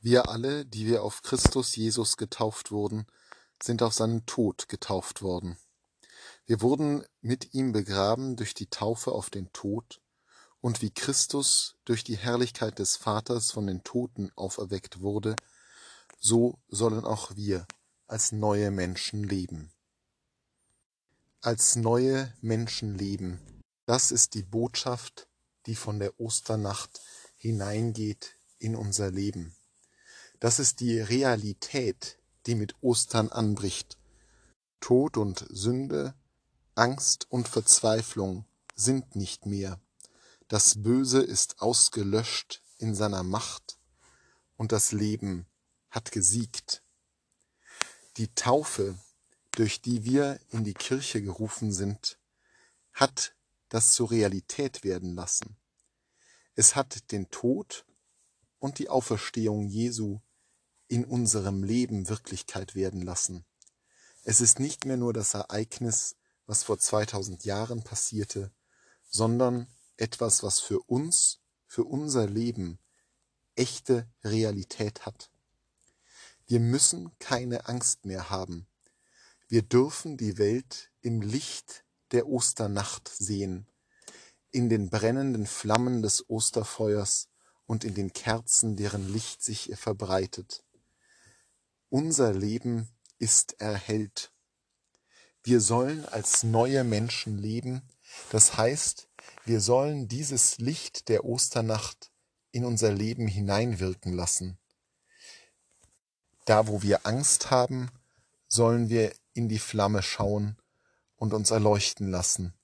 Wir alle, die wir auf Christus Jesus getauft wurden, sind auf seinen Tod getauft worden. Wir wurden mit ihm begraben durch die Taufe auf den Tod, und wie Christus durch die Herrlichkeit des Vaters von den Toten auferweckt wurde, so sollen auch wir als neue Menschen leben. Als neue Menschen leben, das ist die Botschaft, die von der Osternacht hineingeht in unser Leben. Das ist die Realität, die mit Ostern anbricht. Tod und Sünde, Angst und Verzweiflung sind nicht mehr. Das Böse ist ausgelöscht in seiner Macht und das Leben hat gesiegt. Die Taufe, durch die wir in die Kirche gerufen sind, hat das zur Realität werden lassen. Es hat den Tod und die Auferstehung Jesu in unserem Leben Wirklichkeit werden lassen. Es ist nicht mehr nur das Ereignis, was vor 2000 Jahren passierte, sondern etwas, was für uns, für unser Leben echte Realität hat. Wir müssen keine Angst mehr haben. Wir dürfen die Welt im Licht der Osternacht sehen, in den brennenden Flammen des Osterfeuers und in den Kerzen, deren Licht sich verbreitet. Unser Leben ist erhellt. Wir sollen als neue Menschen leben, das heißt, wir sollen dieses Licht der Osternacht in unser Leben hineinwirken lassen. Da, wo wir Angst haben, sollen wir in die Flamme schauen und uns erleuchten lassen.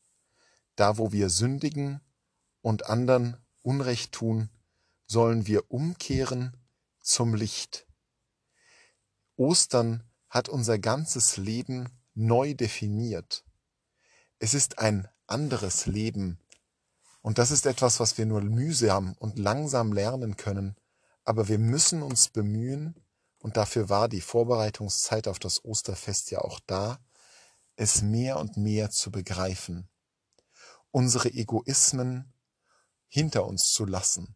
Da, wo wir sündigen und anderen Unrecht tun, sollen wir umkehren zum Licht. Ostern hat unser ganzes Leben neu definiert. Es ist ein anderes Leben. Und das ist etwas, was wir nur mühsam und langsam lernen können. Aber wir müssen uns bemühen, und dafür war die Vorbereitungszeit auf das Osterfest ja auch da, es mehr und mehr zu begreifen. Unsere Egoismen hinter uns zu lassen.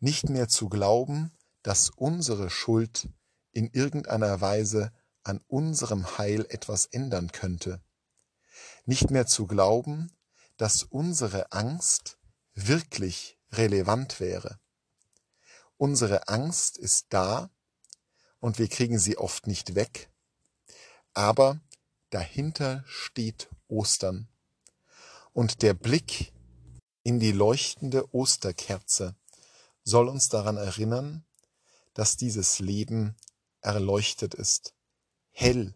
Nicht mehr zu glauben, dass unsere Schuld in irgendeiner Weise an unserem Heil etwas ändern könnte. Nicht mehr zu glauben, dass unsere Angst wirklich relevant wäre. Unsere Angst ist da und wir kriegen sie oft nicht weg, aber dahinter steht Ostern. Und der Blick in die leuchtende Osterkerze soll uns daran erinnern, dass dieses Leben erleuchtet ist, hell,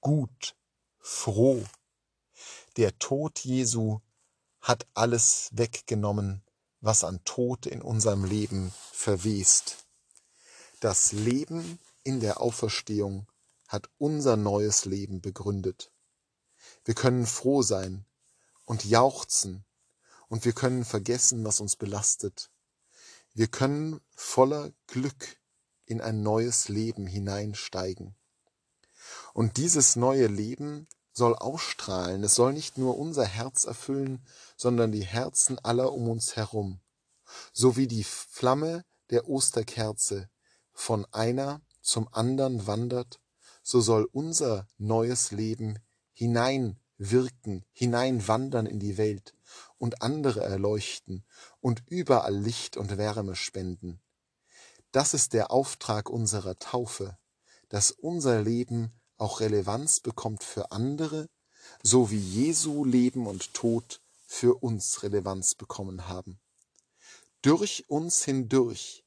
gut, froh. Der Tod Jesu hat alles weggenommen, was an Tod in unserem Leben verwest. Das Leben in der Auferstehung hat unser neues Leben begründet. Wir können froh sein und jauchzen und wir können vergessen, was uns belastet. Wir können voller Glück in ein neues Leben hineinsteigen. Und dieses neue Leben soll ausstrahlen, es soll nicht nur unser Herz erfüllen, sondern die Herzen aller um uns herum, so wie die Flamme der Osterkerze von einer zum anderen wandert, so soll unser neues Leben hineinwirken, hineinwandern in die Welt und andere erleuchten und überall Licht und Wärme spenden. Das ist der Auftrag unserer Taufe, dass unser Leben auch Relevanz bekommt für andere, so wie Jesu Leben und Tod für uns Relevanz bekommen haben. Durch uns hindurch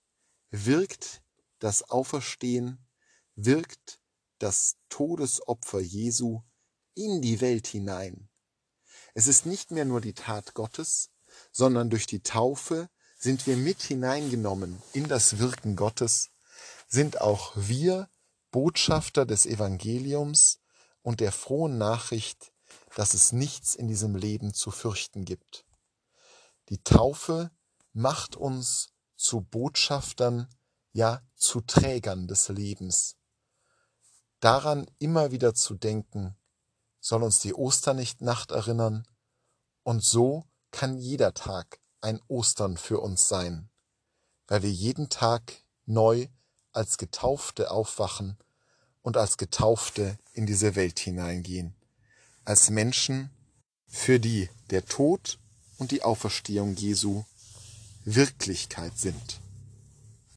wirkt das Auferstehen, wirkt das Todesopfer Jesu in die Welt hinein. Es ist nicht mehr nur die Tat Gottes, sondern durch die Taufe sind wir mit hineingenommen in das Wirken Gottes, sind auch wir Botschafter des Evangeliums und der frohen Nachricht, dass es nichts in diesem Leben zu fürchten gibt. Die Taufe macht uns zu Botschaftern, ja zu Trägern des Lebens. Daran immer wieder zu denken, soll uns die Osternacht erinnern, und so kann jeder Tag ein Ostern für uns sein, weil wir jeden Tag neu als Getaufte aufwachen und als Getaufte in diese Welt hineingehen, als Menschen, für die der Tod und die Auferstehung Jesu Wirklichkeit sind.